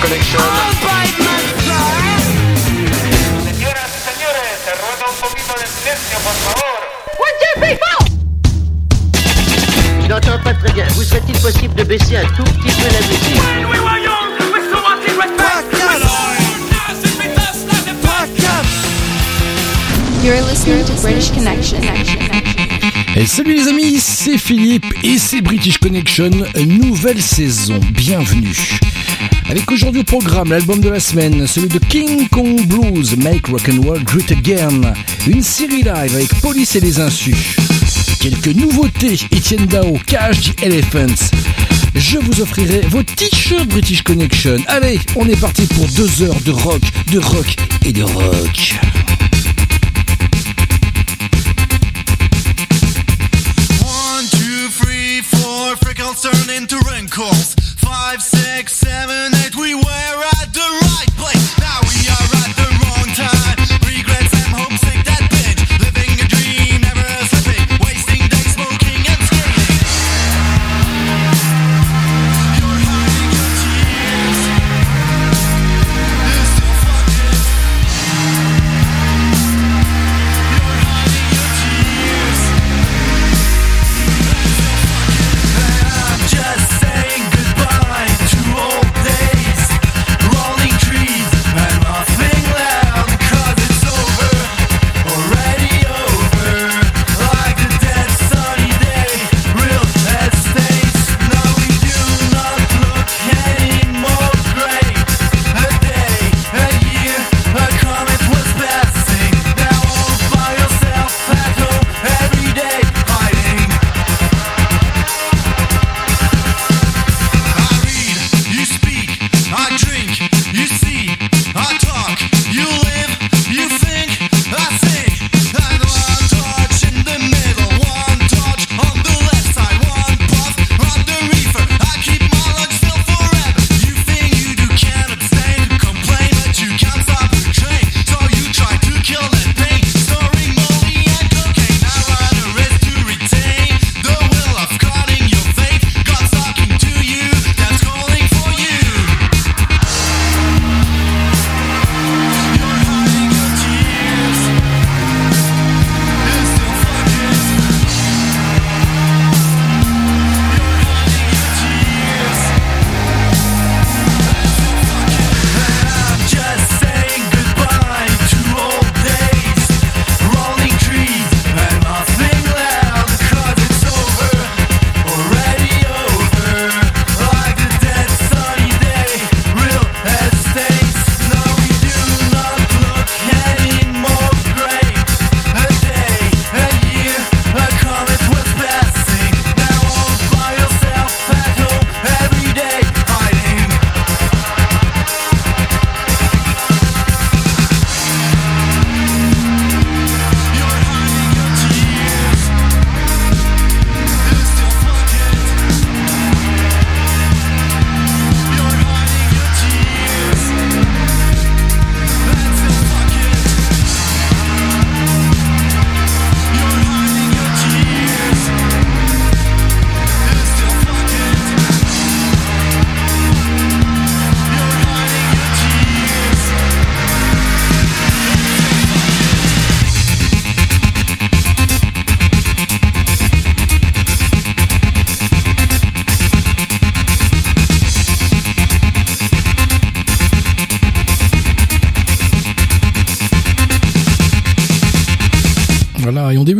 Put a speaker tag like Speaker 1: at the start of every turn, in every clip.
Speaker 1: Connection.
Speaker 2: Señoras y señores, se ruega un poquito de silencio, por favor.
Speaker 3: Je n'entends pas très bien. Vous serait-il possible de baisser un tout petit peu la musique
Speaker 4: You're listening to British Connection.
Speaker 5: Et salut les amis, c'est Philippe et c'est British Connection, nouvelle saison, bienvenue. Avec aujourd'hui au programme l'album de la semaine, celui de King Kong Blues, Make Rock and Roll Great Again, une série live avec Police et les Insus, quelques nouveautés, Etienne Dao, Cash the Elephants. Je vous offrirai vos t-shirts British Connection. Allez, on est parti pour deux heures de rock, de rock et de rock.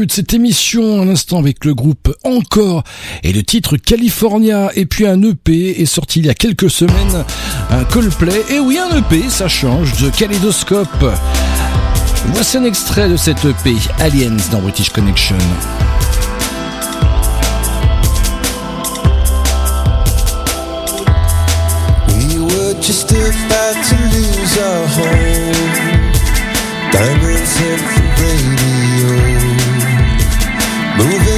Speaker 5: de cette émission, un instant avec le groupe Encore et le titre California. Et puis un EP est sorti il y a quelques semaines, un Coldplay. Et oui, un EP, ça change de Kaléidoscope. Voici un extrait de cet EP, Aliens dans British Connection.
Speaker 6: Moving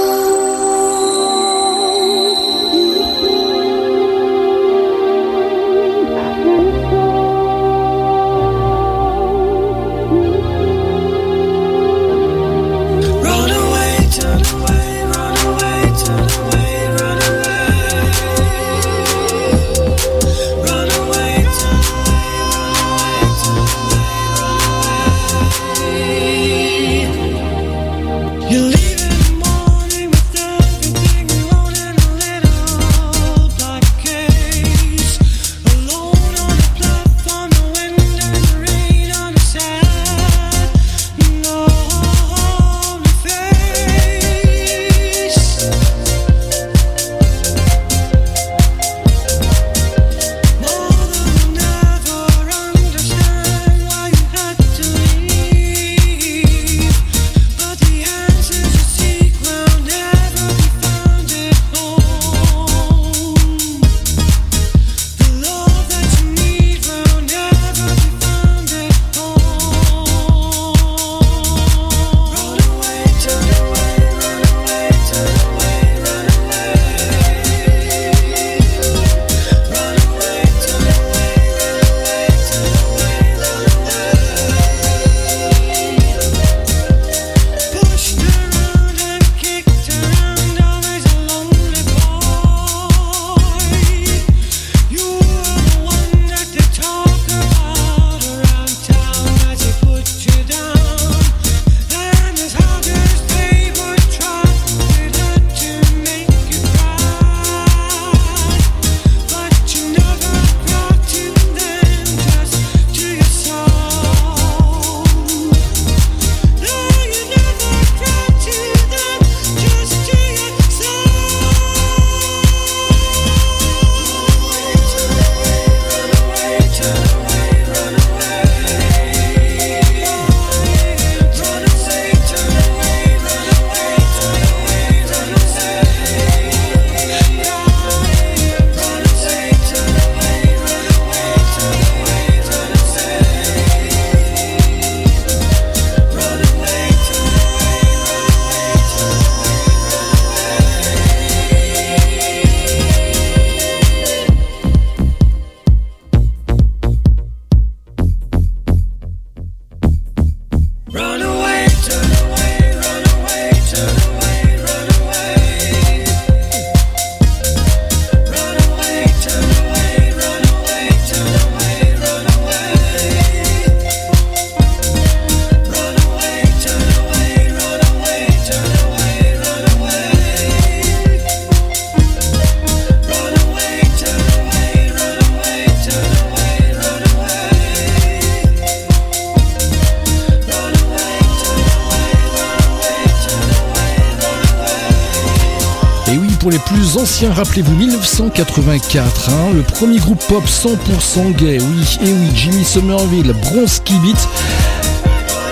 Speaker 7: 1984. Hein. Le premier groupe pop 100% gay, oui, et oui, Jimmy Somerville, Bronze Kibit.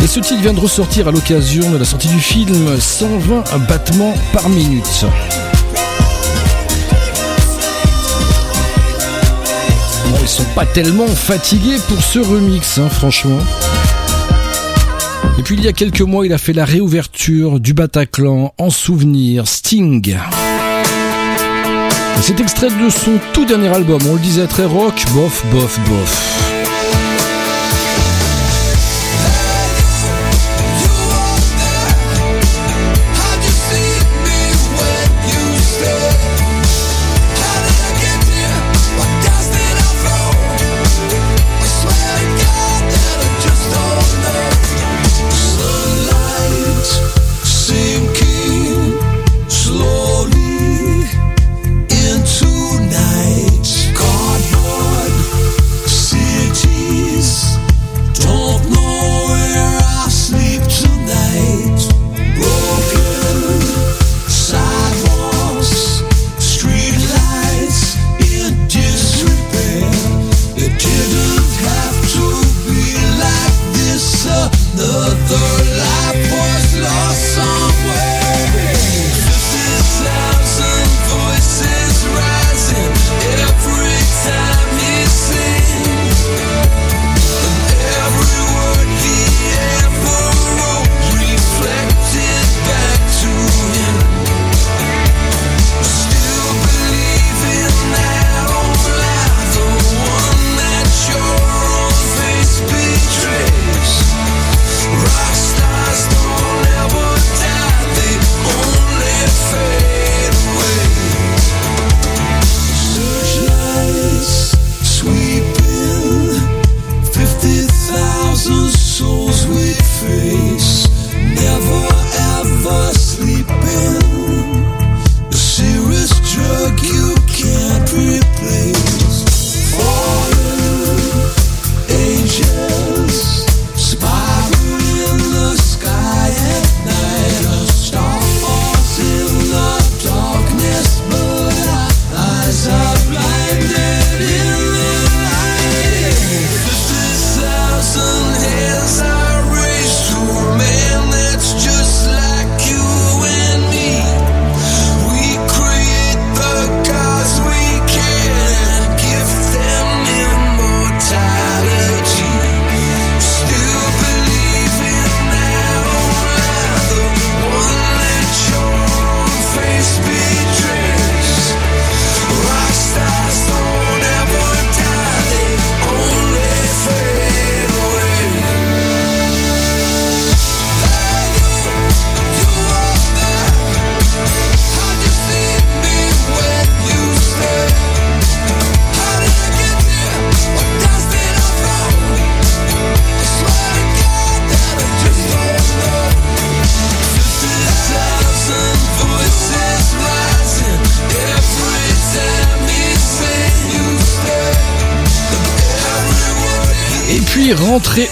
Speaker 7: Et ce titre vient de ressortir à l'occasion de la sortie du film 120 battements par minute. Bon, ils sont pas tellement fatigués pour ce remix, hein, franchement. Et puis il y a quelques mois, il a fait la réouverture du Bataclan en souvenir Sting. C'est extrait de son tout dernier album, on le disait très rock, bof, bof, bof.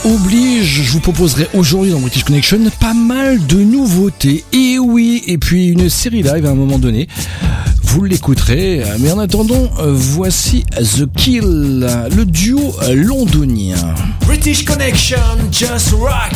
Speaker 7: oblige, je vous proposerai aujourd'hui dans British Connection pas mal de nouveautés. Et oui, et puis une série live à un moment donné. Vous l'écouterez. Mais en attendant, voici The Kill, le duo londonien.
Speaker 8: British Connection, just rock.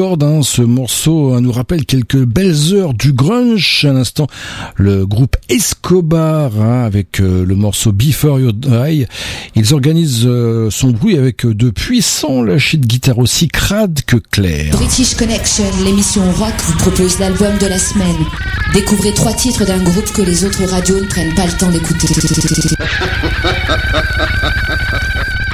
Speaker 9: Hein, ce morceau hein, nous rappelle quelques belles heures du grunge. À l'instant, le groupe Escobar, hein, avec euh, le morceau Before You Die, ils organisent euh, son bruit avec euh, de puissants lâchers de guitare aussi crades que clairs.
Speaker 10: British Connection, l'émission rock, vous propose l'album de la semaine. Découvrez trois titres d'un groupe que les autres radios ne prennent pas le temps d'écouter.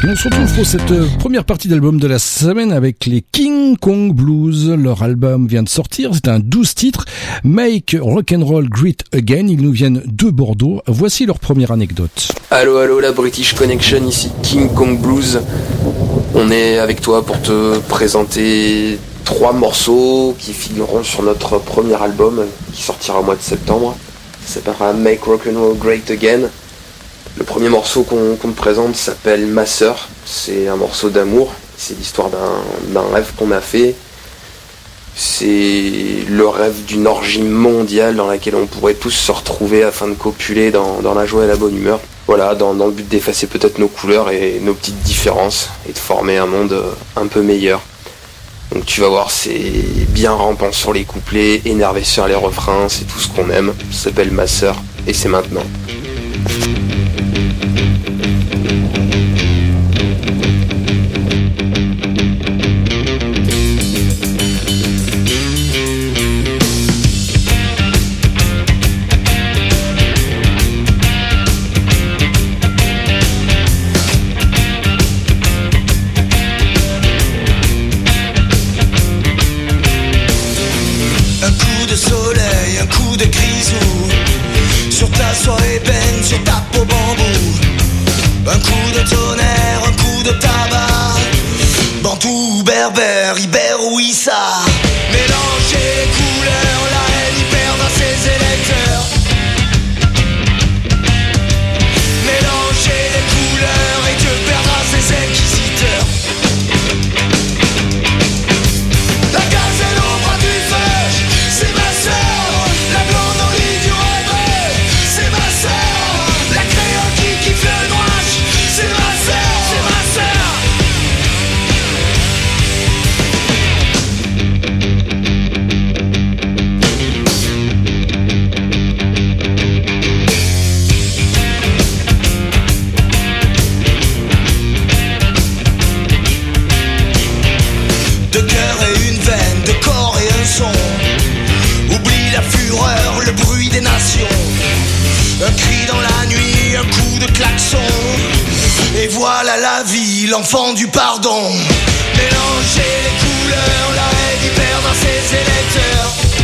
Speaker 9: On se retrouve pour cette euh, première partie d'album de la semaine avec les King Kong Blues. Leur album vient de sortir, c'est un 12 titres. Make Rock'n'Roll Great Again. Ils nous viennent de Bordeaux. Voici leur première anecdote.
Speaker 11: Allo allo la British Connection ici King Kong Blues. On est avec toi pour te présenter trois morceaux qui figureront sur notre premier album qui sortira au mois de septembre. Ça s'appellera Make Rock'n'Roll Great Again. Le premier morceau qu'on qu'on te présente s'appelle Ma sœur. C'est un morceau d'amour. C'est l'histoire d'un rêve qu'on a fait. C'est le rêve d'une orgie mondiale dans laquelle on pourrait tous se retrouver afin de copuler dans, dans la joie et la bonne humeur. Voilà, dans, dans le but d'effacer peut-être nos couleurs et nos petites différences et de former un monde euh, un peu meilleur. Donc tu vas voir, c'est bien rampant sur les couplets, énervé sur les refrains, c'est tout ce qu'on aime. Ça s'appelle Ma sœur et c'est maintenant.
Speaker 6: Et voilà la vie, l'enfant du pardon. Mélanger les couleurs, la haine y perd dans ses électeurs.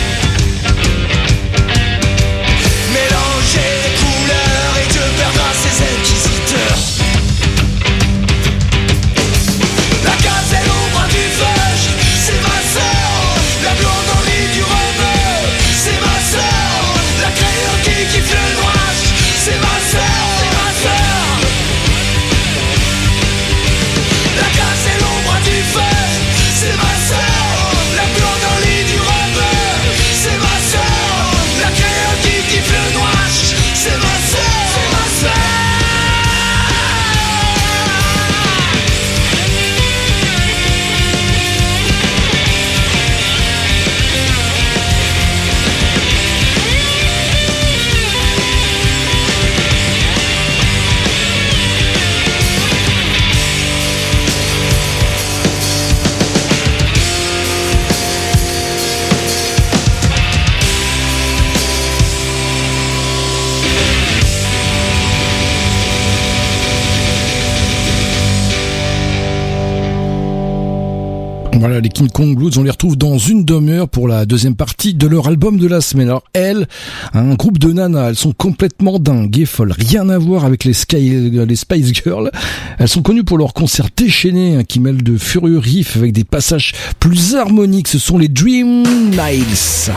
Speaker 6: Les
Speaker 9: King Kong Blues, on les retrouve dans une demi-heure pour la deuxième partie de leur album de la semaine. Alors elles, un groupe de nanas, elles sont complètement dingues et folles. Rien à voir avec les, Sky, les Spice Girls. Elles sont connues pour leurs concerts déchaînés hein, qui mêlent de furieux riffs avec des passages plus harmoniques. Ce sont les Dream Niles.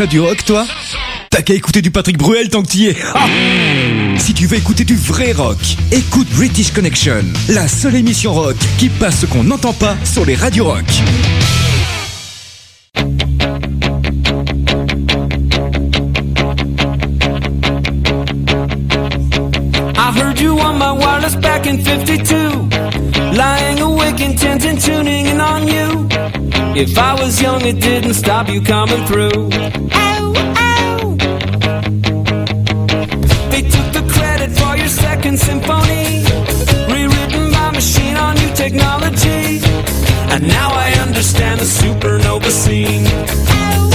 Speaker 12: Ça du rock, toi T'as qu'à écouter du Patrick Bruel tant que t'y es. Ah si tu veux écouter du vrai rock, écoute British Connection, la seule émission rock qui passe ce qu'on n'entend pas sur les radios rock.
Speaker 13: Heard you on my wireless back in 52. If I was young, it didn't stop you coming through. Ow, ow. They took the credit for your second symphony. Rewritten by machine on new technology. And now I understand the supernova scene. Ow,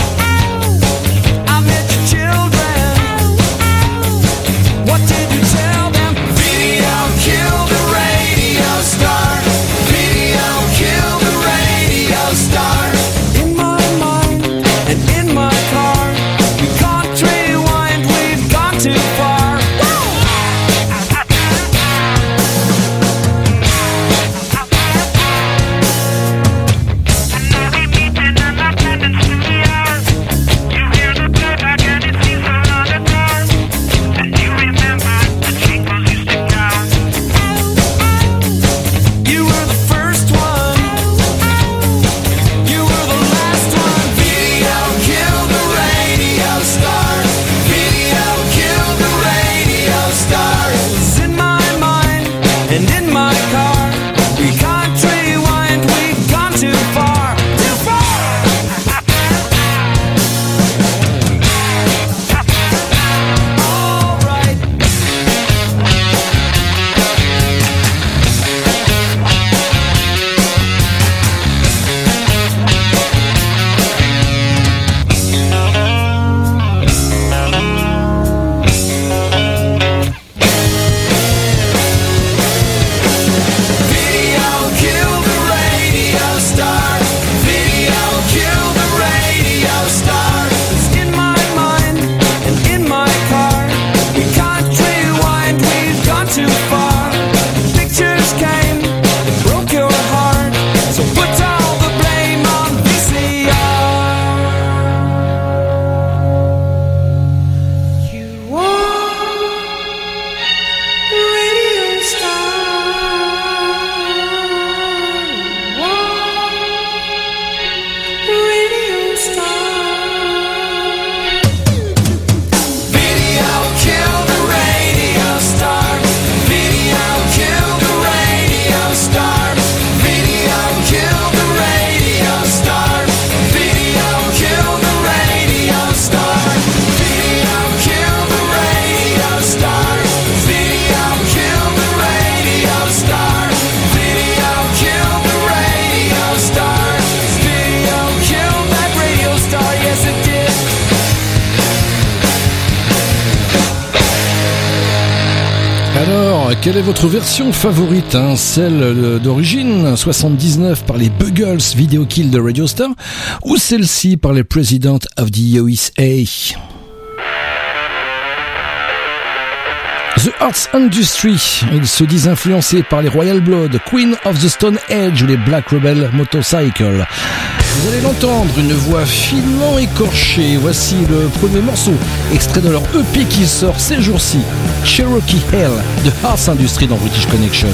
Speaker 9: favorite hein Celle d'origine, 79 par les Buggles Video Kill de Radio Star, ou celle-ci par les President of the USA The Arts Industry, ils se disent influencés par les Royal Blood, Queen of the Stone Age ou les Black Rebel Motorcycle. Vous allez l'entendre, une voix finement écorchée. Voici le premier morceau, extrait de leur EP qui sort ces jours-ci, Cherokee Hell de Arts Industry dans British Connection.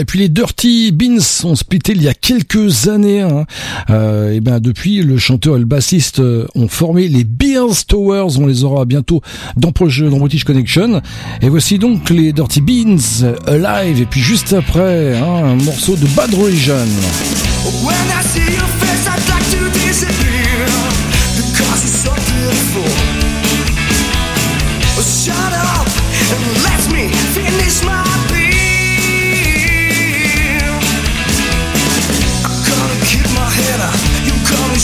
Speaker 9: Et puis les Dirty Beans ont splitté il y a quelques années. Hein. Euh, et ben depuis, le chanteur et le bassiste euh, ont formé les Beers Towers. On les aura bientôt dans, dans British Connection. Et voici donc les Dirty Beans euh, Alive. Et puis juste après, hein, un morceau de Bad Religion.
Speaker 6: Shut up and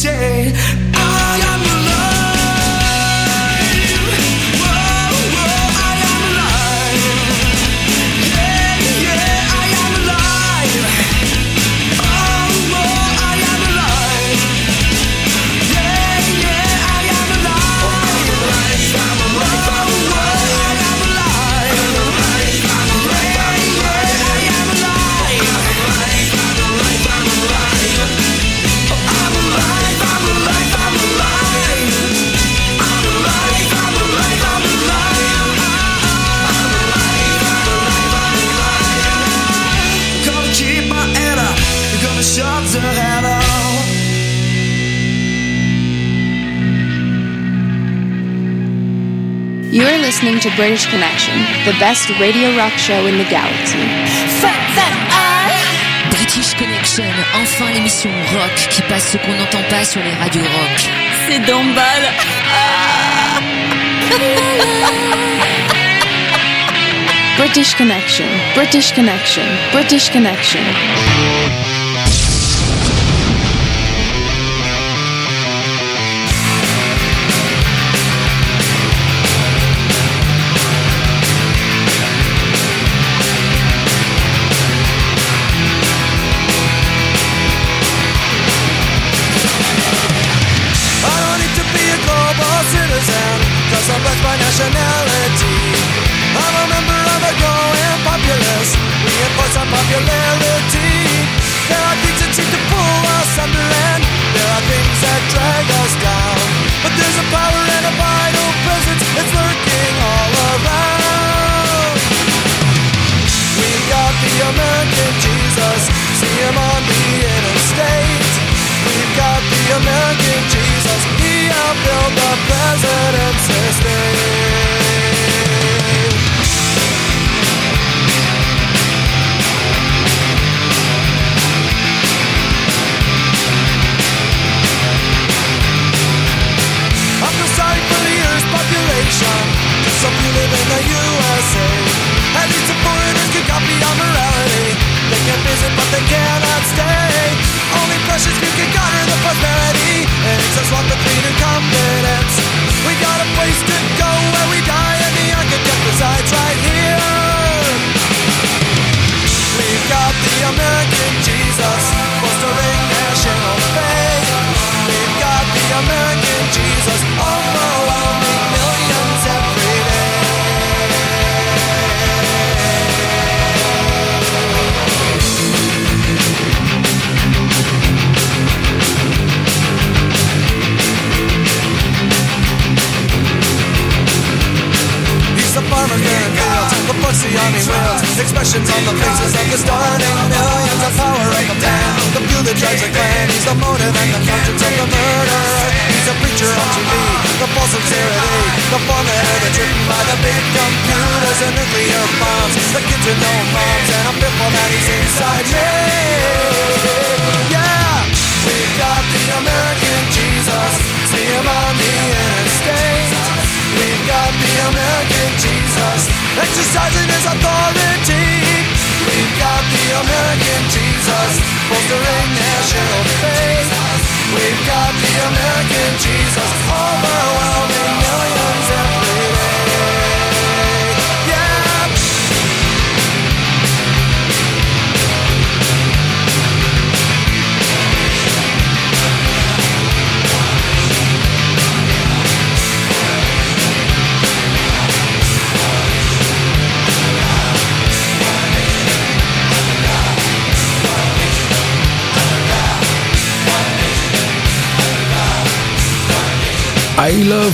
Speaker 6: say to
Speaker 4: British Connection, the best radio rock show in the galaxy.
Speaker 10: British Connection, enfin l'émission rock qui passe ce qu'on n'entend pas sur les radios rock.
Speaker 14: C'est Dombal.
Speaker 4: British Connection, British Connection, British Connection.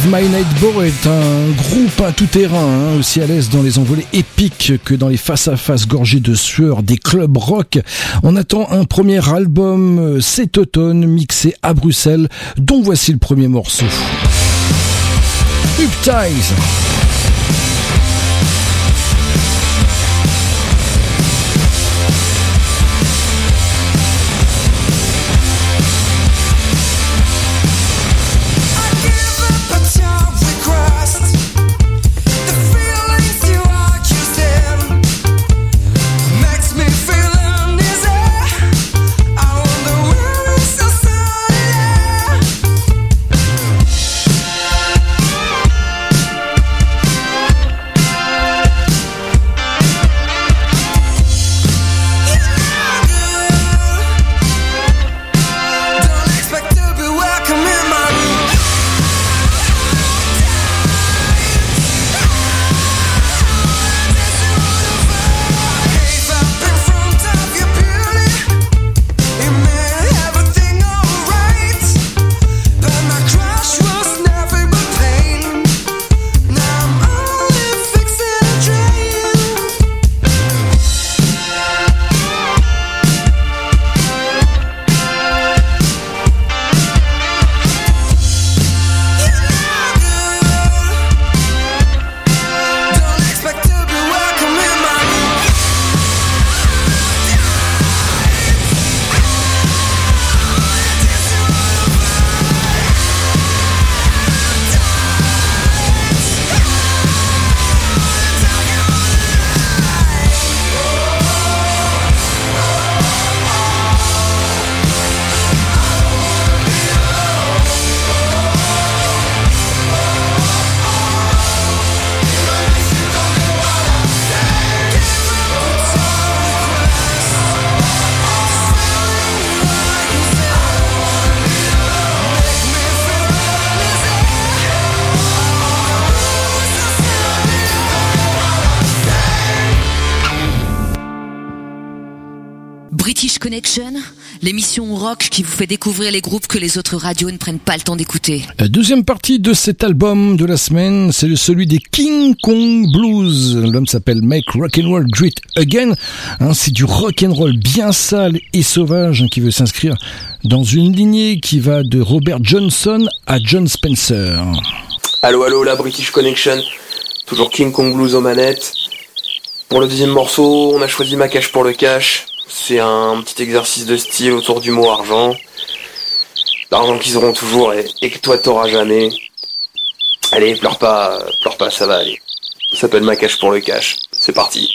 Speaker 9: My Nightbow est un groupe à tout terrain, hein, aussi à l'aise dans les envolées épiques que dans les face-à-face gorgés de sueur des clubs rock. On attend un premier album euh, cet automne mixé à Bruxelles, dont voici le premier morceau. Hypnotize
Speaker 10: Connection, l'émission rock qui vous fait découvrir les groupes que les autres radios ne prennent pas le temps d'écouter.
Speaker 9: La deuxième partie de cet album de la semaine, c'est celui des King Kong Blues. L'homme s'appelle Make Rock'n'Roll Great Again. Hein, c'est du rock'n'roll bien sale et sauvage hein, qui veut s'inscrire dans une lignée qui va de Robert Johnson à John Spencer.
Speaker 11: Allô, allô, la British Connection. Toujours King Kong Blues aux manettes. Pour le deuxième morceau, on a choisi Ma Cache pour le Cash. C'est un petit exercice de style autour du mot argent. L'argent qu'ils auront toujours et, que toi t'auras jamais. Allez, pleure pas, pleure pas, ça va aller. Ça s'appelle Ma Cache pour le Cash. C'est parti.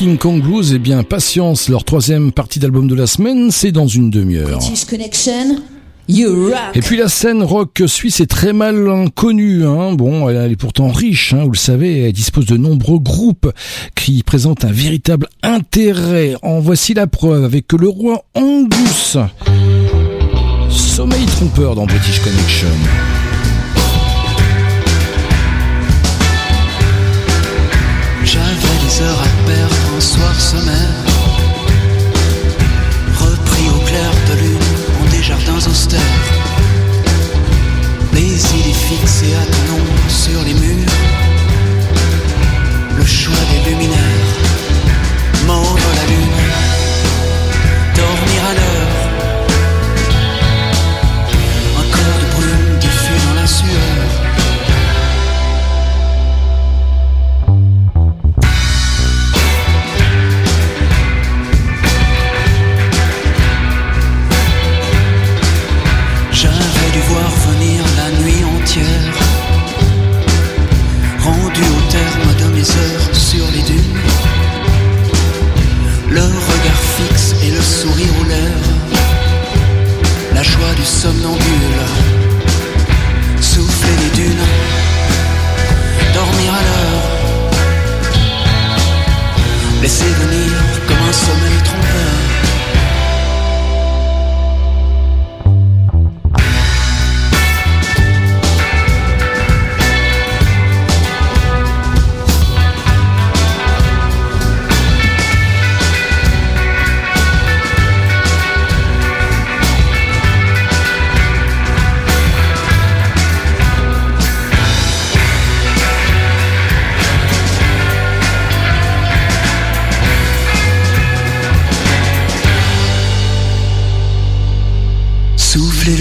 Speaker 9: King Kong Blues Eh bien, patience, leur troisième partie d'album de la semaine, c'est dans une demi-heure.
Speaker 10: Connection.
Speaker 9: Et puis la scène rock suisse est très mal connue. Hein. Bon, elle, elle est pourtant riche, hein, vous le savez. Elle dispose de nombreux groupes qui présentent un véritable intérêt. En voici la preuve avec le roi Angus. Sommeil trompeur dans British Connection.
Speaker 15: Un soir sommaire Repris au clair de lune en des jardins austères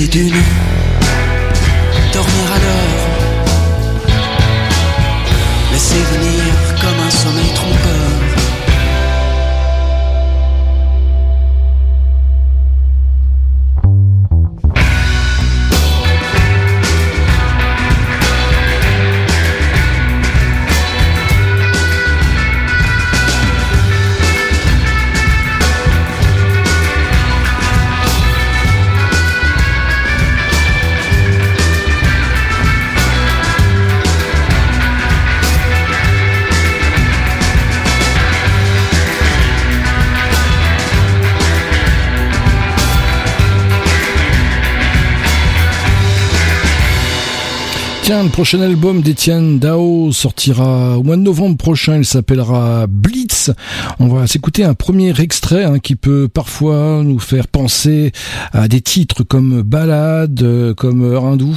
Speaker 15: beginning Le
Speaker 9: prochain album d'Étienne Dao sortira au mois de novembre prochain. Il s'appellera Blitz. On va s'écouter un premier extrait hein, qui peut parfois nous faire penser à des titres comme Balade, euh, comme Rindou,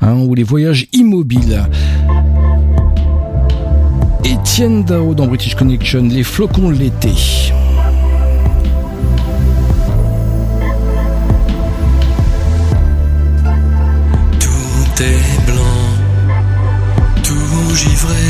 Speaker 9: hein, ou les voyages immobiles. Étienne Dao dans British Connection, les flocons de l'été.
Speaker 16: Tout est givré,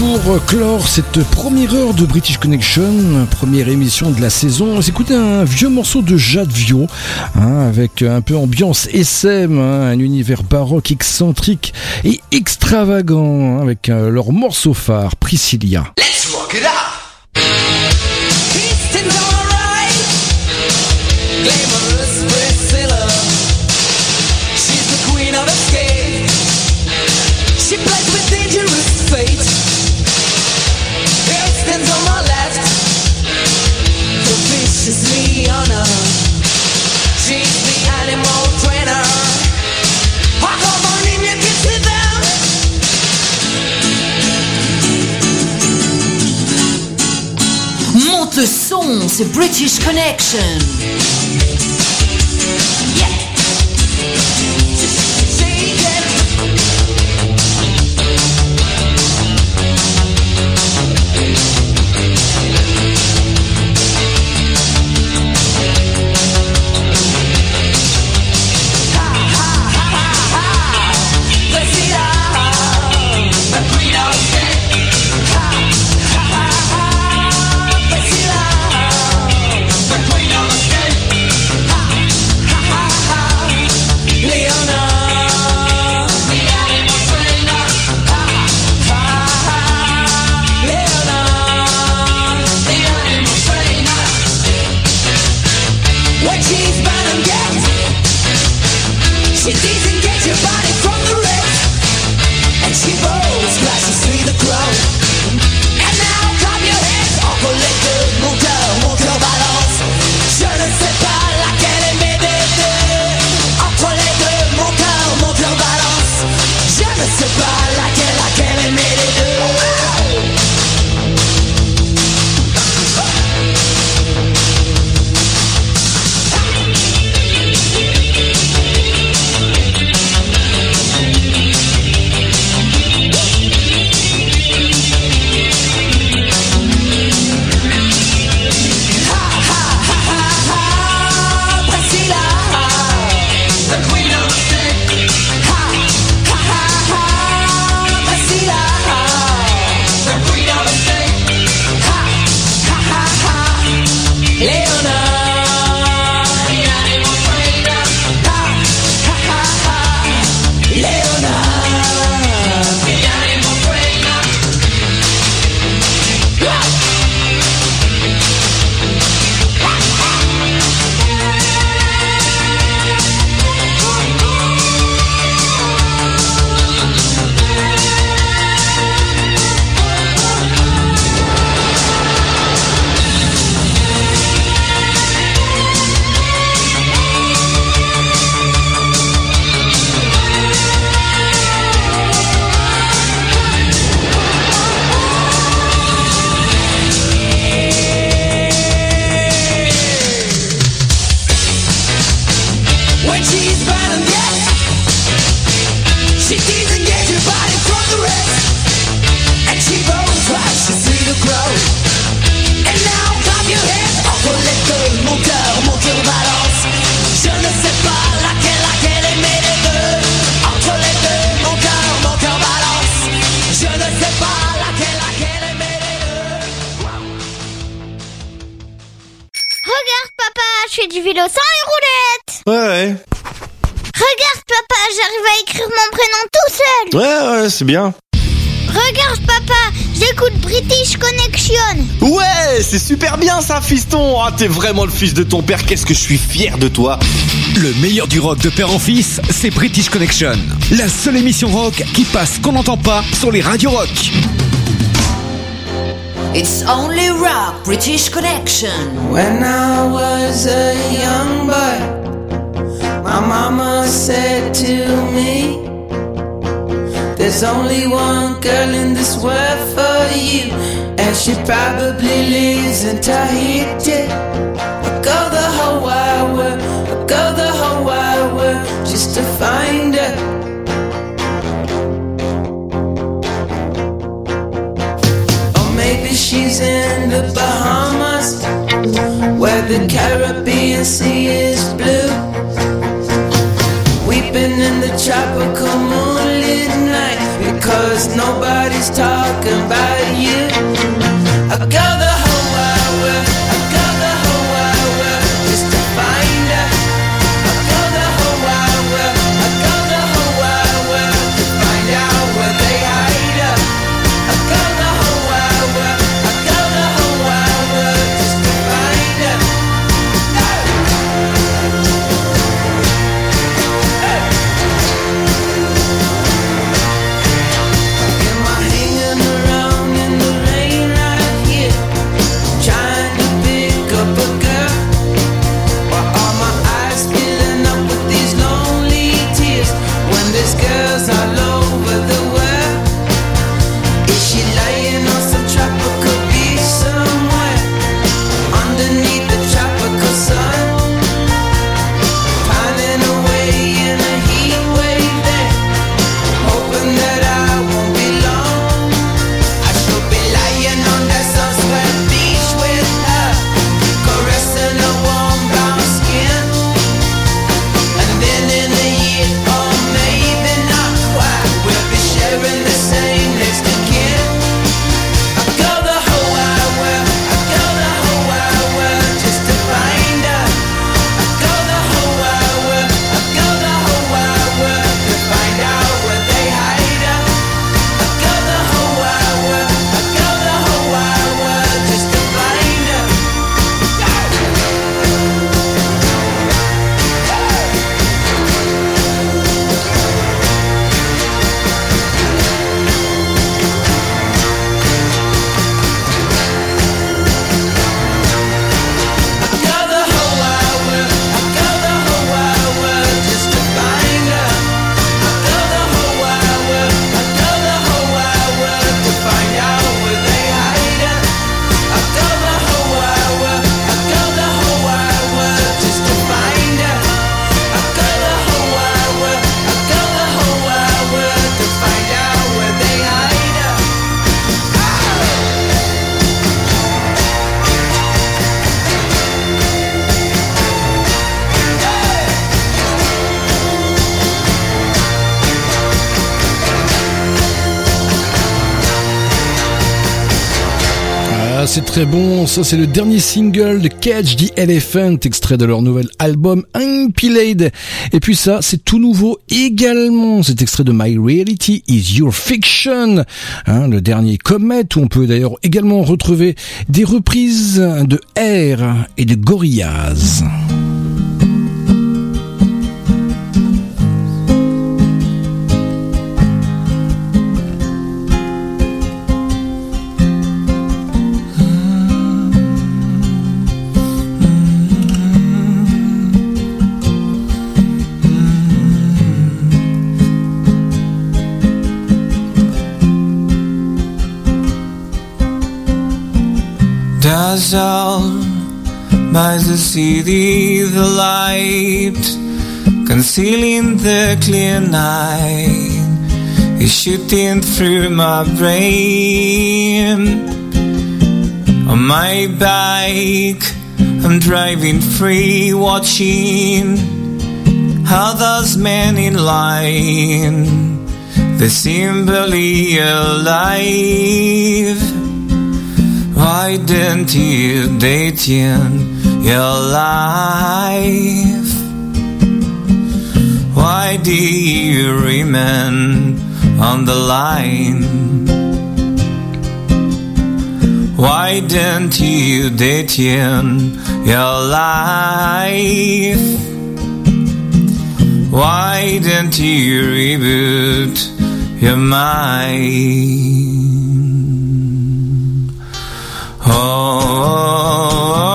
Speaker 9: Pour clore cette première heure de British Connection, première émission de la saison, on s'écoutait un vieux morceau de Jade Vio, hein, avec un peu ambiance SM, hein, un univers baroque excentrique et extravagant, hein, avec euh, leur morceau phare, Priscilla.
Speaker 17: Let's it up.
Speaker 8: Monte le son, c'est British Connection.
Speaker 18: Ouais, ouais.
Speaker 19: Regarde papa, j'arrive à écrire mon prénom tout seul.
Speaker 18: Ouais, ouais, c'est bien.
Speaker 19: Regarde papa, j'écoute British Connection.
Speaker 18: Ouais, c'est super bien ça, fiston. Ah, t'es vraiment le fils de ton père. Qu'est-ce que je suis fier de toi.
Speaker 12: Le meilleur du rock de père en fils, c'est British Connection. La seule émission rock qui passe qu'on n'entend pas sur les radios rock.
Speaker 8: It's only rock, British Connection.
Speaker 20: When I was a young boy, my mama said to me, There's only one girl in this world for you, and she probably lives in Tahiti. I go the whole wide world, I go the whole wide world just to find her. Or maybe she's in the Bahamas, where the Caribbean Sea is blue. Weeping in the tropical moonlit night because nobody's talking about you. I go
Speaker 9: c'est très bon. Ça, c'est le dernier single de Catch the Elephant, extrait de leur nouvel album Unpilled. Et puis ça, c'est tout nouveau également. C'est extrait de My Reality is Your Fiction, hein, le dernier Comet, où on peut d'ailleurs également retrouver des reprises de Air et de Gorillaz.
Speaker 20: Dazzled by the the light concealing the clear night is shooting through my brain. On my bike, I'm driving free, watching others men in line. They seem barely alive identidating
Speaker 13: your life. Why do you remain on the line? Why didn't you date in your life? Why didn't you reboot your mind? oh. oh, oh, oh.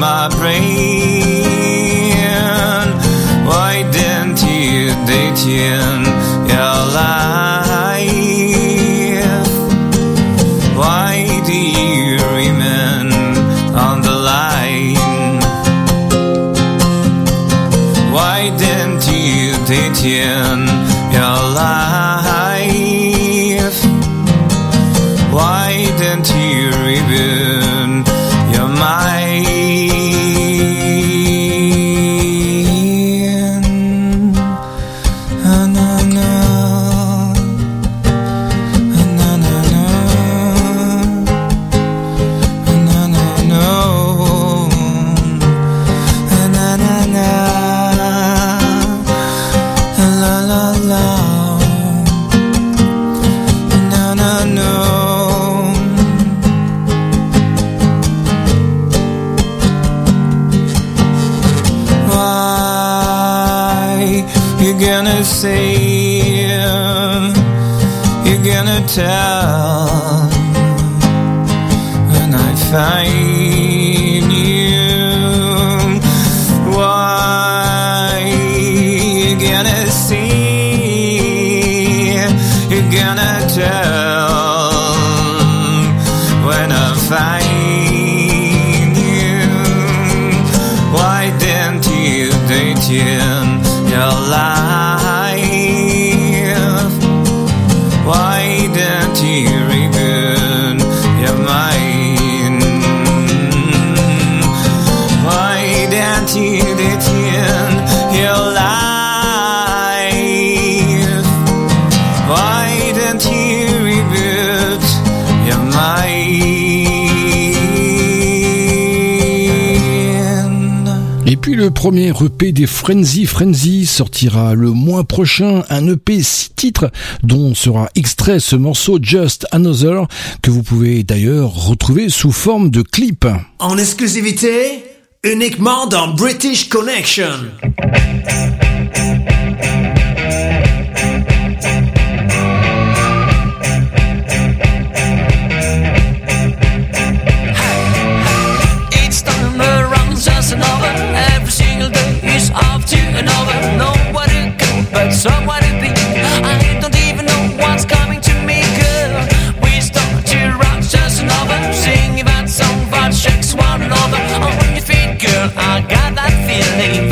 Speaker 13: my brain Why didn't you date in your life? You're gonna say, you're gonna tell, and I find.
Speaker 9: Le premier EP des Frenzy Frenzy sortira le mois prochain, un EP 6 titres dont sera extrait ce morceau Just Another que vous pouvez d'ailleurs retrouver sous forme de clip.
Speaker 17: En exclusivité, uniquement dans British Connection.
Speaker 21: feeling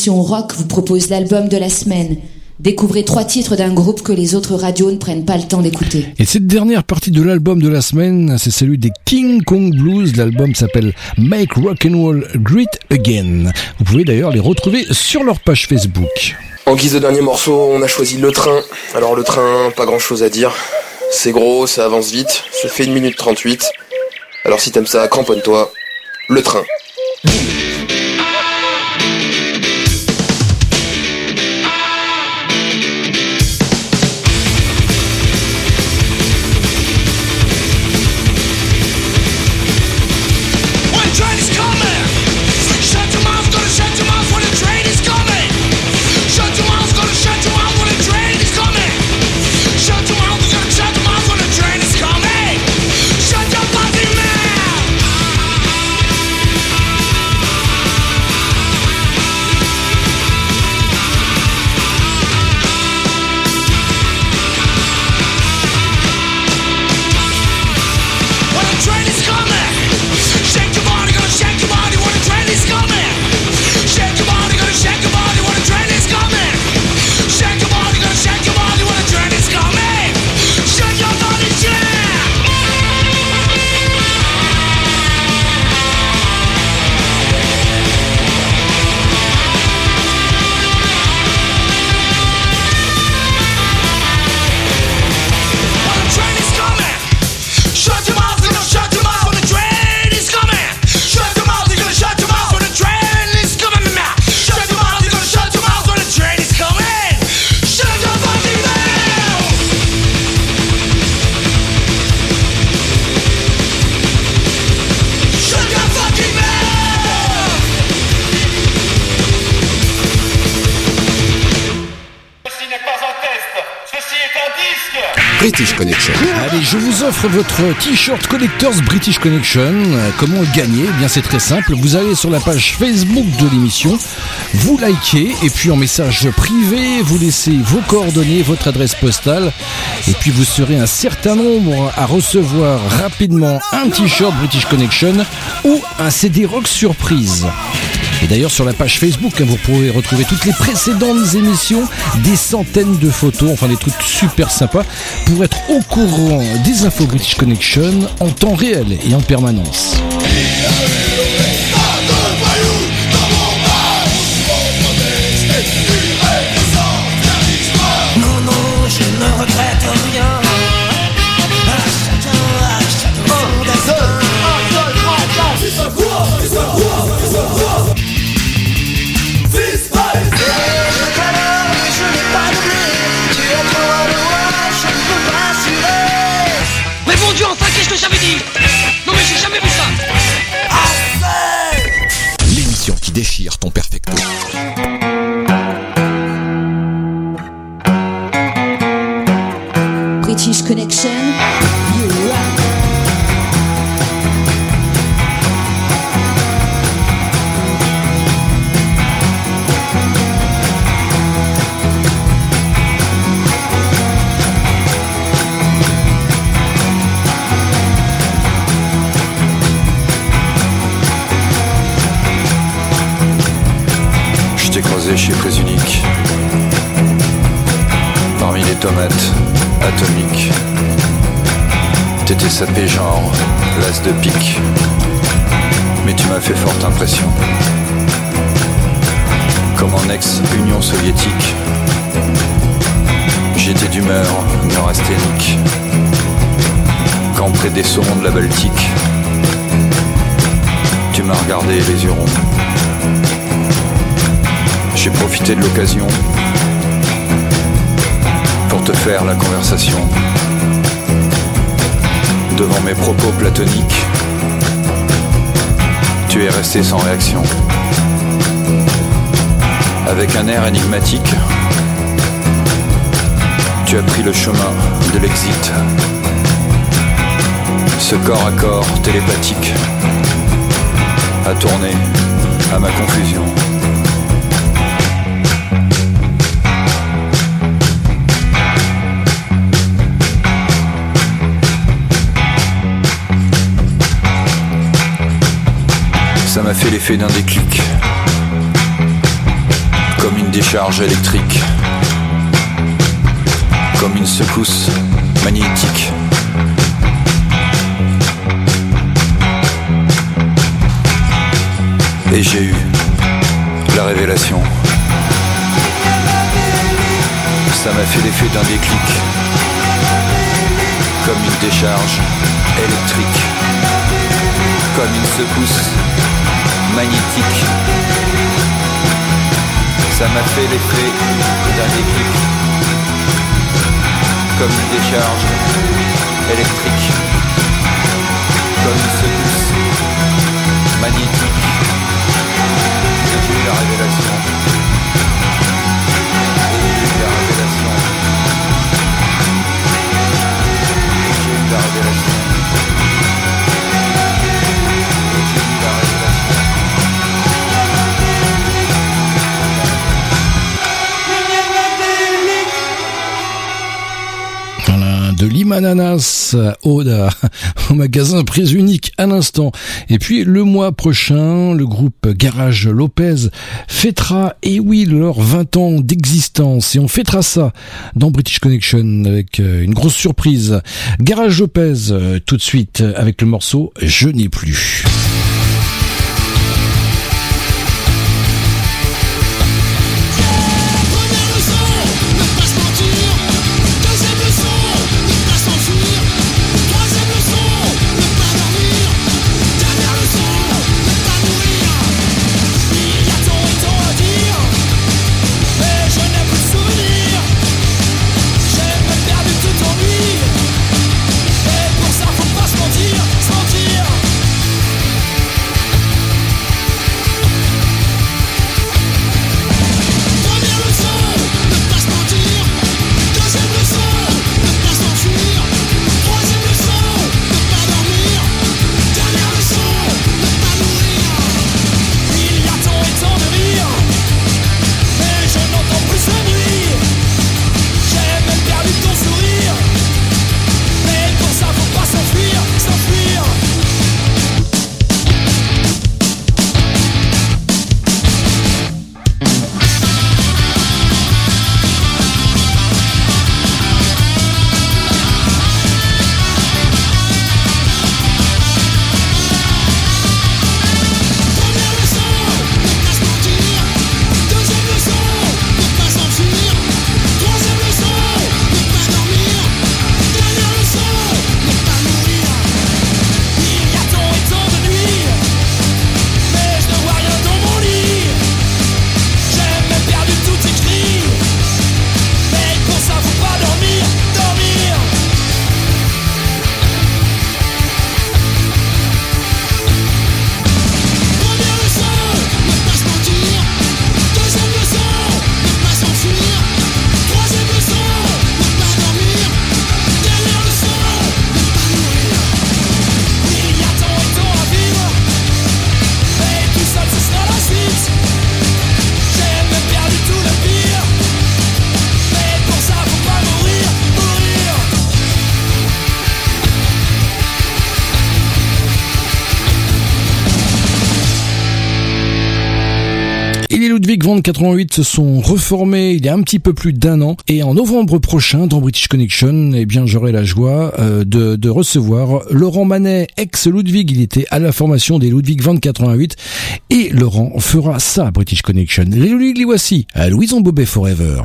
Speaker 10: l'émission rock, vous propose l'album de la semaine. Découvrez trois titres d'un groupe que les autres radios ne prennent pas le temps d'écouter.
Speaker 9: Et cette dernière partie de l'album de la semaine, c'est celui des King Kong Blues. L'album s'appelle Make Rock'n'Roll Great Again. Vous pouvez d'ailleurs les retrouver sur leur page Facebook.
Speaker 7: En guise de dernier morceau, on a choisi le train. Alors le train, pas grand chose à dire. C'est gros, ça avance vite, ça fait 1 minute 38. Alors si t'aimes ça, cramponne-toi. Le train.
Speaker 22: British Connection.
Speaker 9: Allez, je vous offre votre t-shirt Collectors British Connection. Euh, Comment le gagner? Eh bien, c'est très simple. Vous allez sur la page Facebook de l'émission, vous likez, et puis en message privé, vous laissez vos coordonnées, votre adresse postale, et puis vous serez un certain nombre à recevoir rapidement un t-shirt British Connection ou un CD rock surprise. Et d'ailleurs sur la page Facebook, hein, vous pourrez retrouver toutes les précédentes émissions, des centaines de photos, enfin des trucs super sympas, pour être au courant des infos British Connection en temps réel et en permanence.
Speaker 22: T'étais sapé genre l'as de pique. Mais tu m'as fait forte impression. Comme en ex-Union soviétique. J'étais d'humeur neurasthénique. Quand près des saumons de la Baltique. m'a regardé les yeux ronds. J'ai profité de l'occasion pour te faire la conversation. Devant mes propos platoniques, tu es resté sans réaction. Avec un air énigmatique, tu as pris le chemin de l'exit. Ce corps à corps télépathique a tourné à ma confusion. Ça m'a fait l'effet d'un déclic, comme une décharge électrique, comme une secousse magnétique. Et j'ai eu la révélation. Ça m'a fait l'effet d'un déclic, comme une décharge électrique, comme une secousse magnétique. Ça m'a fait l'effet d'un déclic, comme une décharge électrique, comme une
Speaker 7: Voilà, de l'Imananas au, au magasin Prise Unique à l'instant. Et puis le mois prochain, le groupe Garage Lopez fêtera, et oui, leurs 20 ans d'existence. Et on fêtera ça dans British Connection avec euh, une grosse surprise. Garage Lopez, euh, tout de suite avec le morceau Je n'ai plus. 88 se sont reformés il y a un petit peu plus d'un an. Et en novembre prochain, dans British Connection, eh bien, j'aurai la joie euh, de, de recevoir Laurent Manet, ex-Ludwig. Il était à la formation des Ludwig von 88. Et Laurent fera ça à British Connection. Les Ludwig, les voici. À Louison Bobet Forever.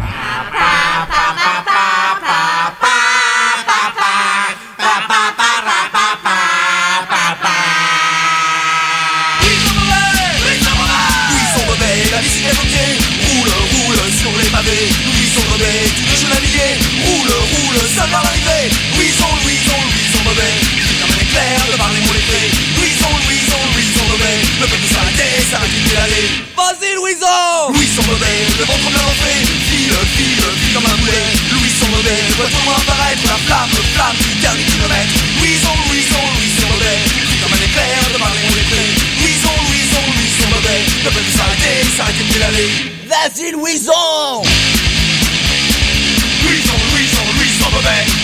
Speaker 23: le
Speaker 24: ventre bien gonflé File, file, file comme un boulet. Louis sont mauvais, vois-toi moi apparaître. La flamme, flamme du dernier kilomètre. Louison, Louison, Louis sont mauvais comme un éclair, de parler on les clés Louison, Louison, Louis sont mauvais Ne peut plus s'arrêter, s'arrêter de pédaler.
Speaker 21: Vas-y Louison.
Speaker 24: Louison, Louison, Louis sont mauvais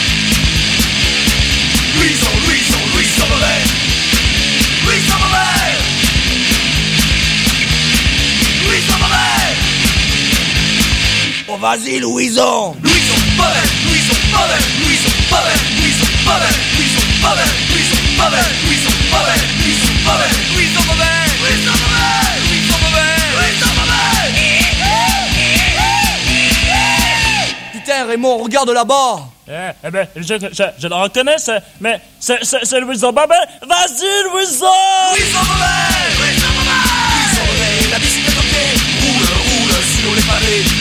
Speaker 21: vas-y, Louison
Speaker 24: Louison mauvais Louison mauvais Louison mauvais Louison mauvais Louison mauvais Louison mauvais Louison mauvais Louison mauvais Louison mauvais Louison mauvais Louison mauvais Louison mauvais
Speaker 21: Putain, Raymond, regarde là-bas
Speaker 25: Eh, eh ben, je, je, je le reconnais, mais c'est, c'est, c'est Louison Babel. Vas-y, Louison!
Speaker 24: Louison mauvais Louison mauvais Louison mauvais La bicyclette au pied Roule, roule sur les pavés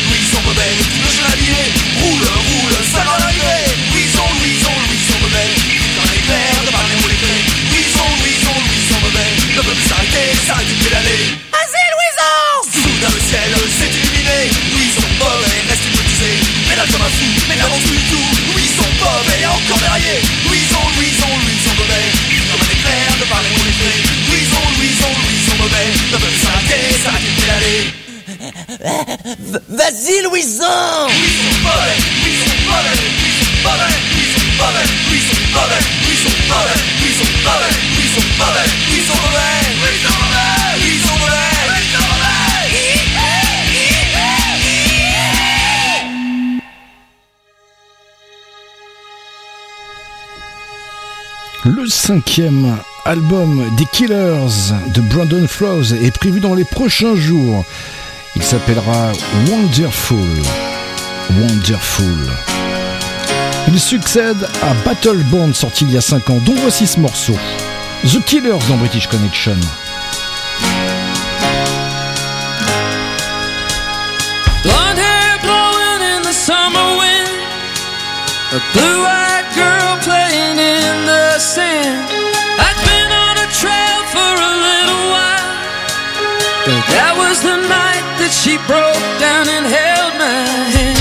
Speaker 21: Vas-y, Louison.
Speaker 24: Soudain le ciel s'est illuminé Louison mauvais reste hypnotisé Pédale comme un fou, mais n'avance du tout Louison mauvais encore derrière Louison, Louison, Louison mauvais Comme de par les mots les clés Louison, Louison, Louison mauvais Ne peut plus s'arrêter, s'arrêter de pédaler
Speaker 21: V- Vas-y, Louison
Speaker 24: Louison Louison Louison
Speaker 9: le cinquième album des Killers de Brandon Flowes est prévu dans les prochains jours. Il s'appellera Wonderful. Wonderful. Il succède à Battle Bond sorti il y a 5 ans, dont voici ce morceau. The Killers dans British Connection.
Speaker 13: Blonde hair blowing in the summer wind. A blue-eyed girl playing in the sand. I'd been on a trail for a little while, but that was the night that she broke down and held my hand.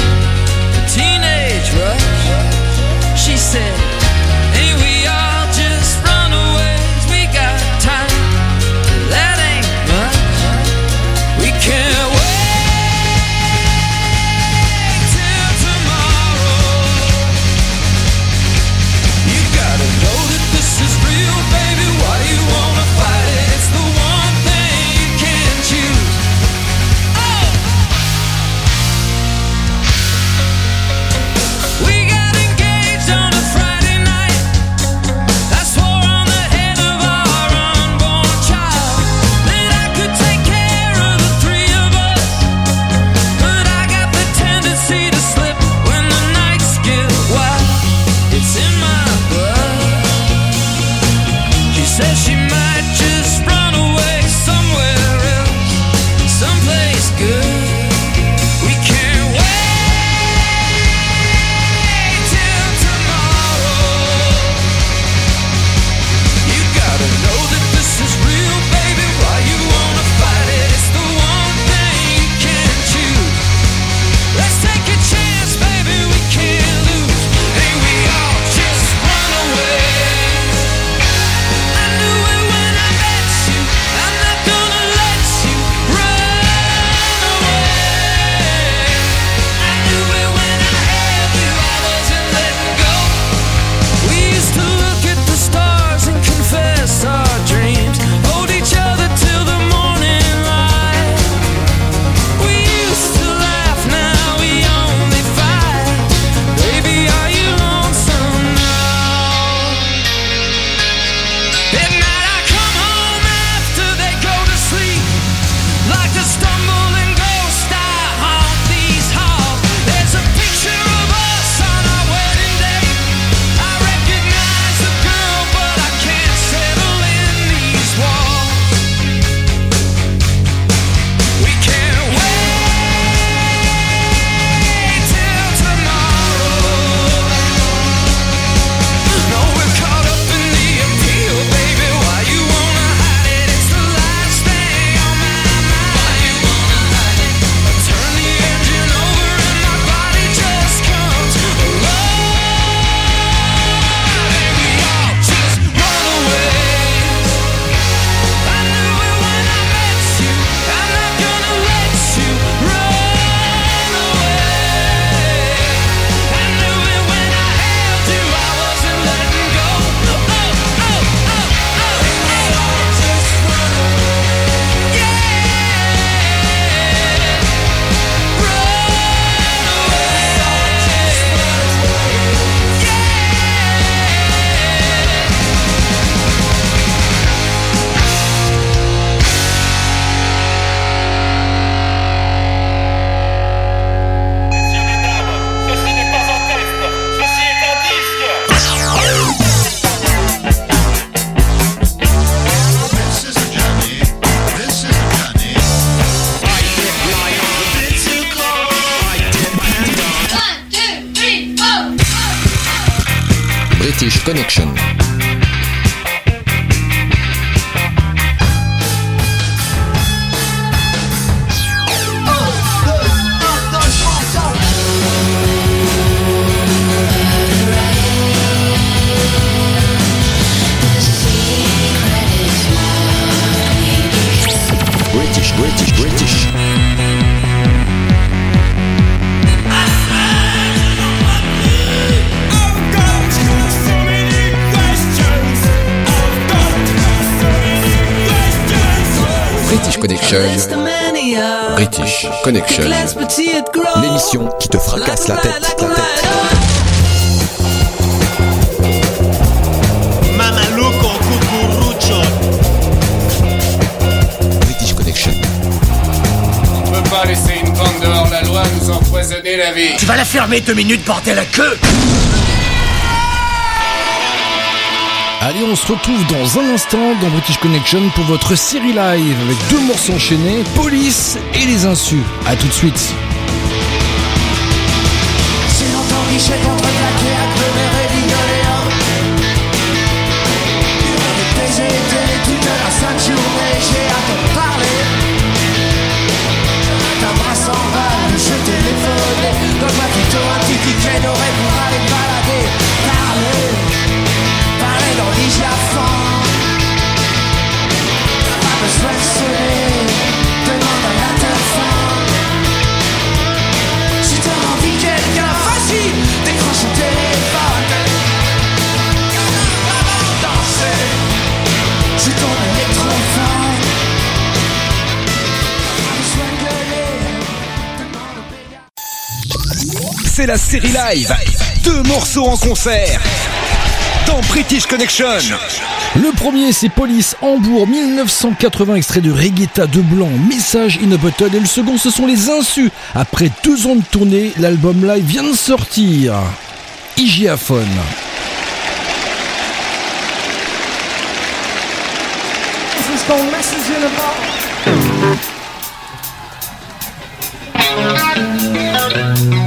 Speaker 9: La
Speaker 17: deux minutes, bordel à queue
Speaker 9: Allez, on se retrouve dans un instant dans British Connection pour votre série live avec deux morceaux enchaînés, Police et les insus. A tout de suite.
Speaker 20: C'est
Speaker 12: la série live. Deux morceaux en concert. Dans British Connection.
Speaker 9: Le premier, c'est Police Hambourg 1980, extrait de Regatta de Blanc, Message in a Bottle. Et le second, ce sont les Insus. Après deux ans de tournée, l'album live vient de sortir.
Speaker 20: Message in a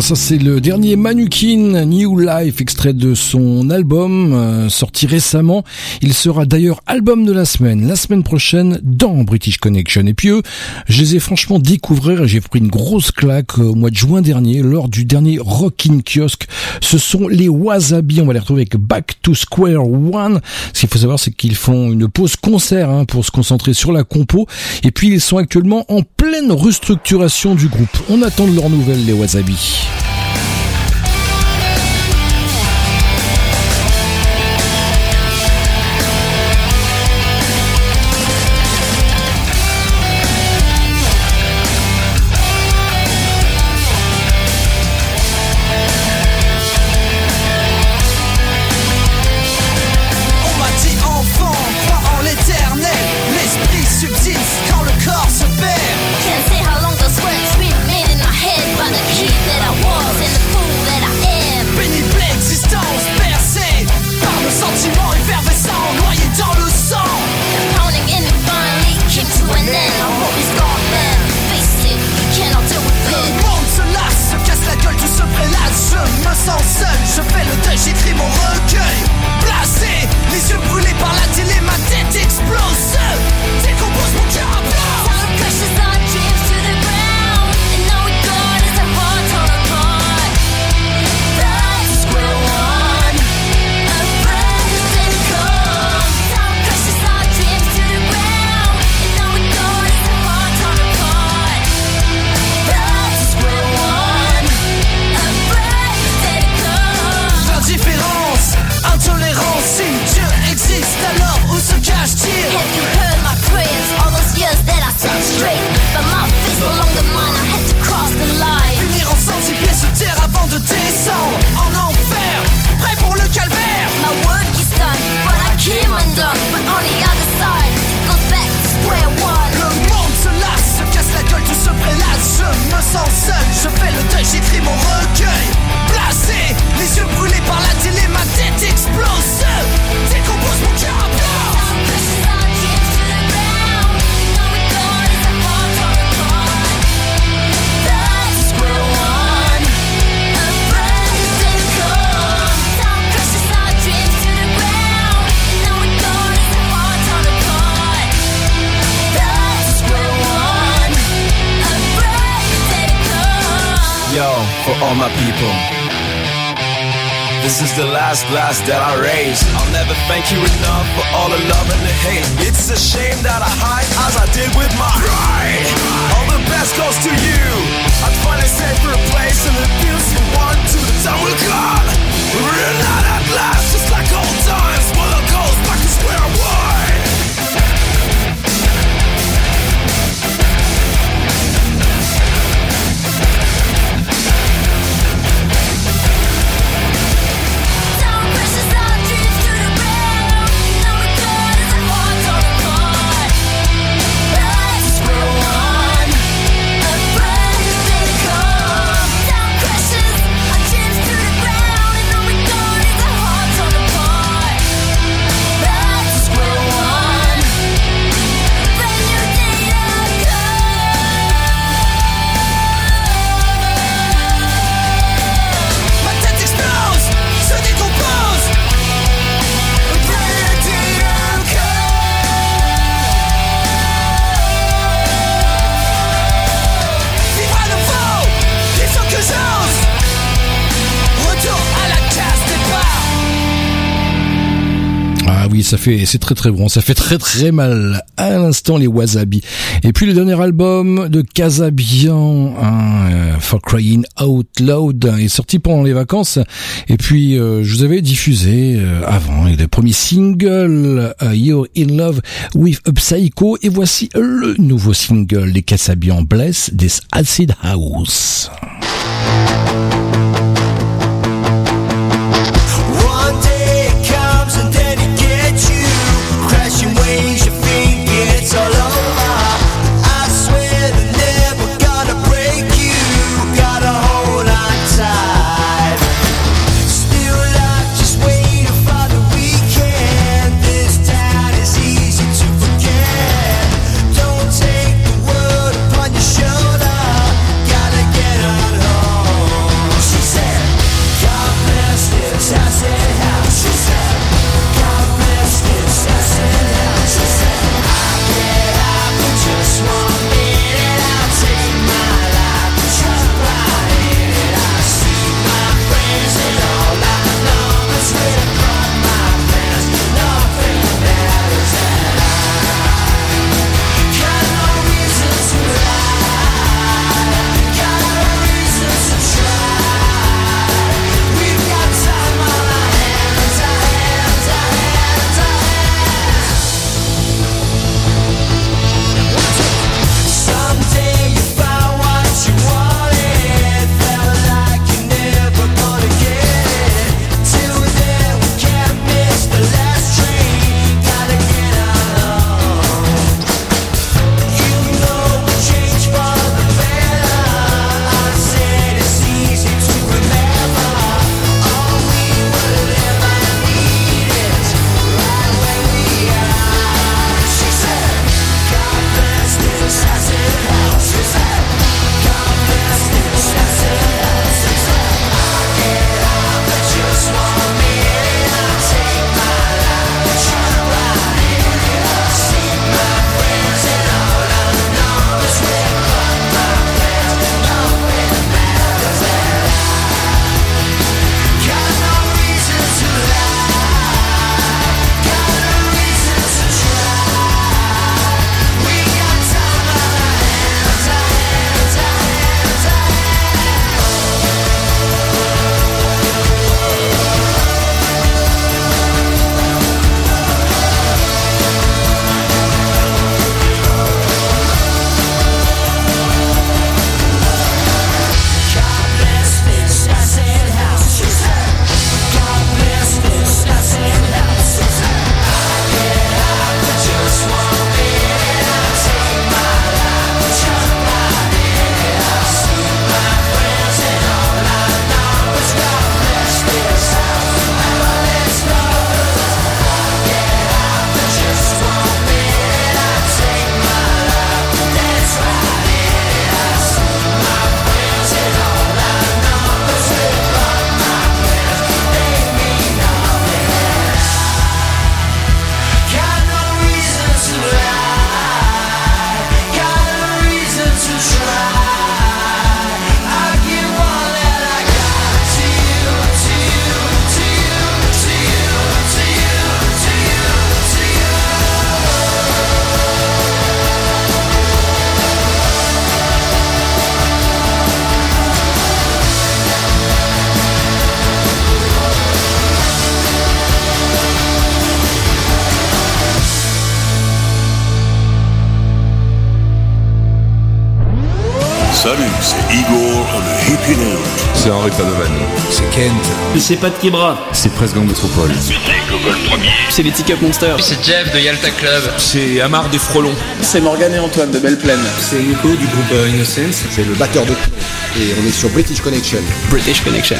Speaker 9: Ça c'est le dernier Manukin New Life extrait de son album euh, sorti récemment. Il sera d'ailleurs album de la semaine, la semaine prochaine dans British Connection. Et puis eux, je les ai franchement découverts et j'ai pris une grosse claque euh, au mois de juin dernier lors du dernier Rockin' Kiosque. Ce sont les Wasabi, on va les retrouver avec Back to Square One. Ce qu'il faut savoir c'est qu'ils font une pause concert hein, pour se concentrer sur la compo. Et puis ils sont actuellement en pleine restructuration du groupe. On attend de leurs nouvelles les Wasabi.
Speaker 26: All my people. This is the last glass that I raise. I'll never thank you enough for all the love and the hate. It's a shame that I hide as I did with my pride. All the best goes to you. I'd find a safer place and the feels you want to the time will come. We're not at last,
Speaker 9: c'est très très bon, ça fait très très mal à l'instant les wasabi. Et puis le dernier album de Casabian, hein, For Crying Out Loud, est sorti pendant les vacances. Et puis euh, je vous avais diffusé euh, avant le premier single euh, You're in Love with a Psycho. Et voici le nouveau single des Casabian Bless des Acid House.
Speaker 27: C'est
Speaker 7: Pat Kibra.
Speaker 22: C'est Gang Métropole.
Speaker 27: C'est Gogol Premier.
Speaker 7: C'est les Tick Up Monsters.
Speaker 28: C'est Jeff de Yalta Club.
Speaker 7: C'est Amar des Frelons.
Speaker 29: C'est Morgane et Antoine de Belle Plaine.
Speaker 7: C'est Nico du groupe euh, Innocence.
Speaker 30: C'est le batteur de Et on est sur British Connection.
Speaker 7: British Connection.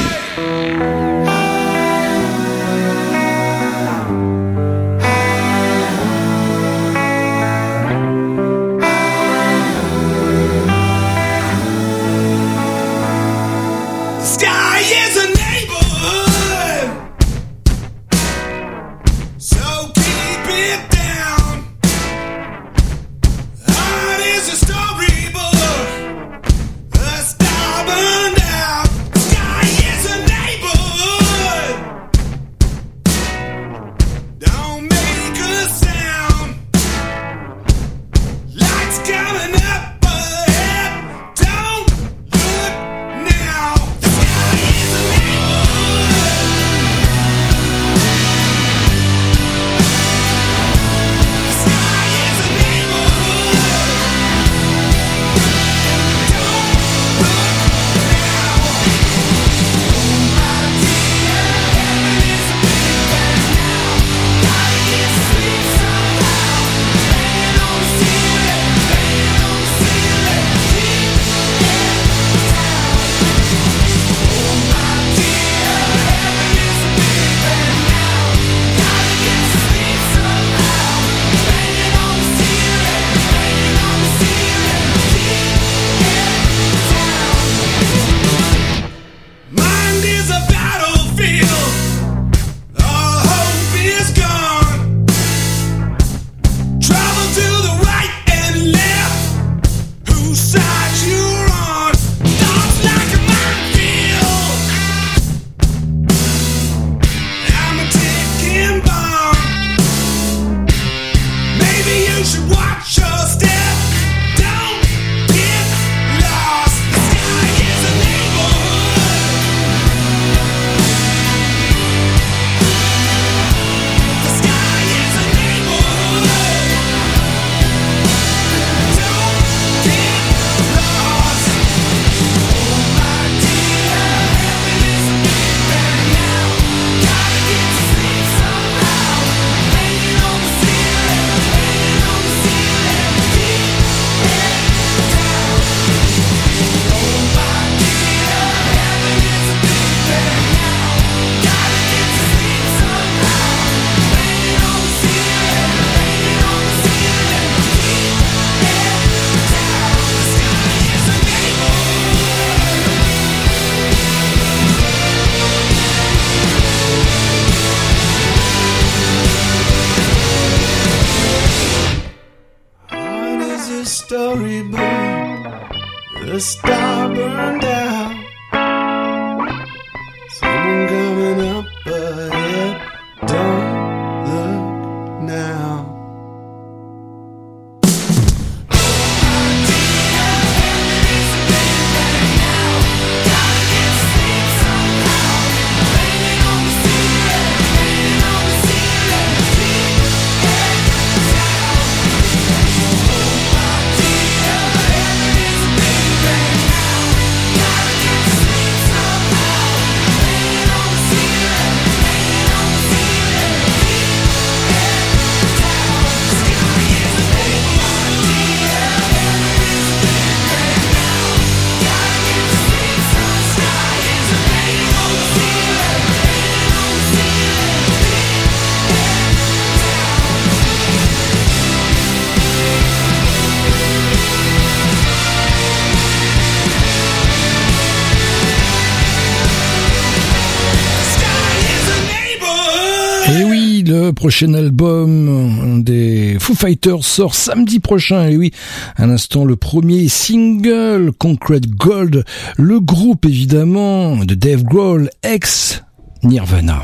Speaker 9: Prochain album des Foo Fighters sort samedi prochain. Et oui, à l'instant, le premier single, Concrete Gold, le groupe évidemment de Dave Grohl, ex Nirvana.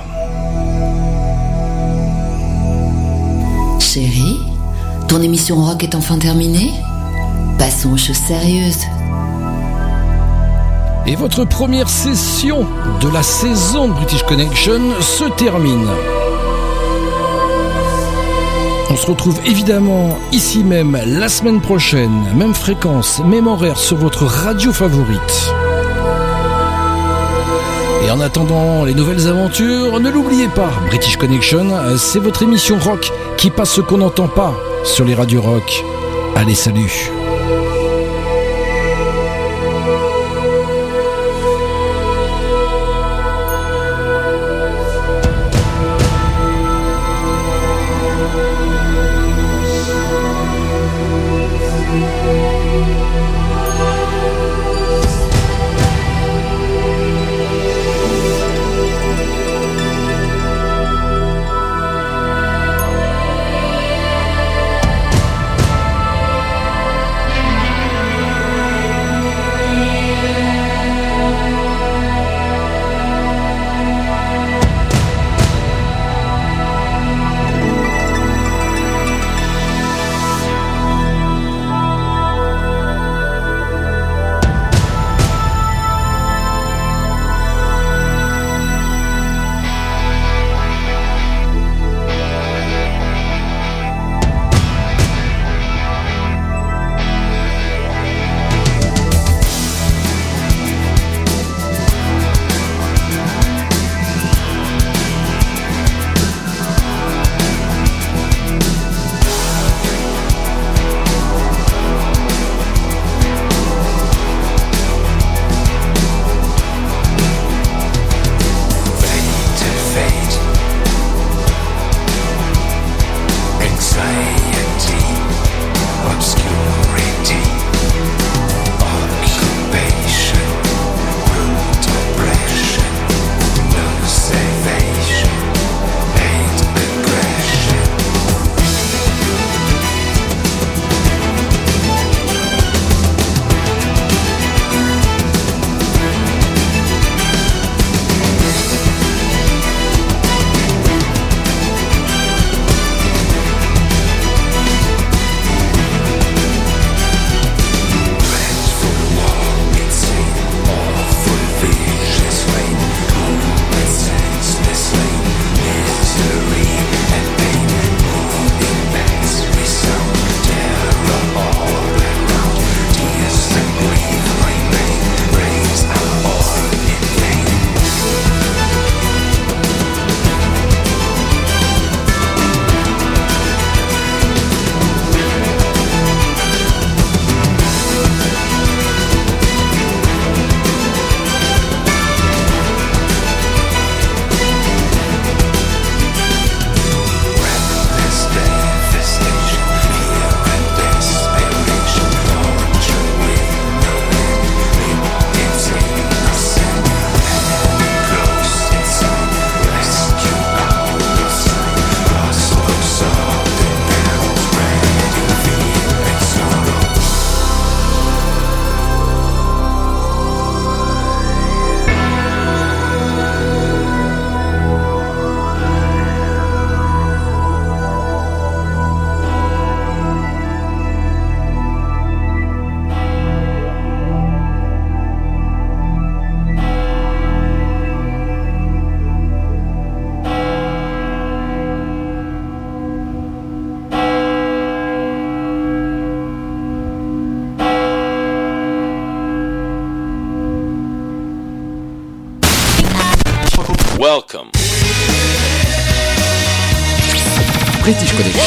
Speaker 10: Chérie, ton émission rock est enfin terminée? Passons aux choses sérieuses.
Speaker 9: Et votre première session de la saison de British Connection se termine. On se retrouve évidemment ici même la semaine prochaine, même fréquence, même horaire sur votre radio favorite. Et en attendant les nouvelles aventures, ne l'oubliez pas, British Connection, c'est votre émission rock qui passe ce qu'on n'entend pas sur les radios rock. Allez, salut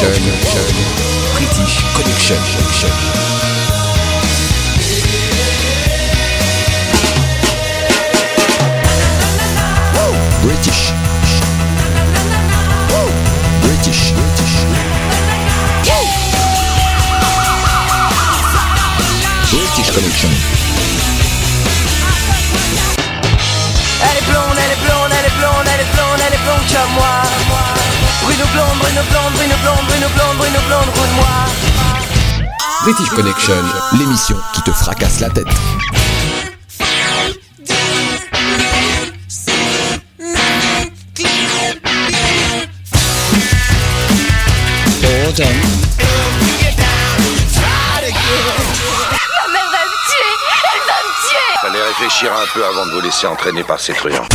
Speaker 20: British
Speaker 26: me tuer
Speaker 1: Fallait réfléchir un peu avant de vous laisser entraîner par ces truands.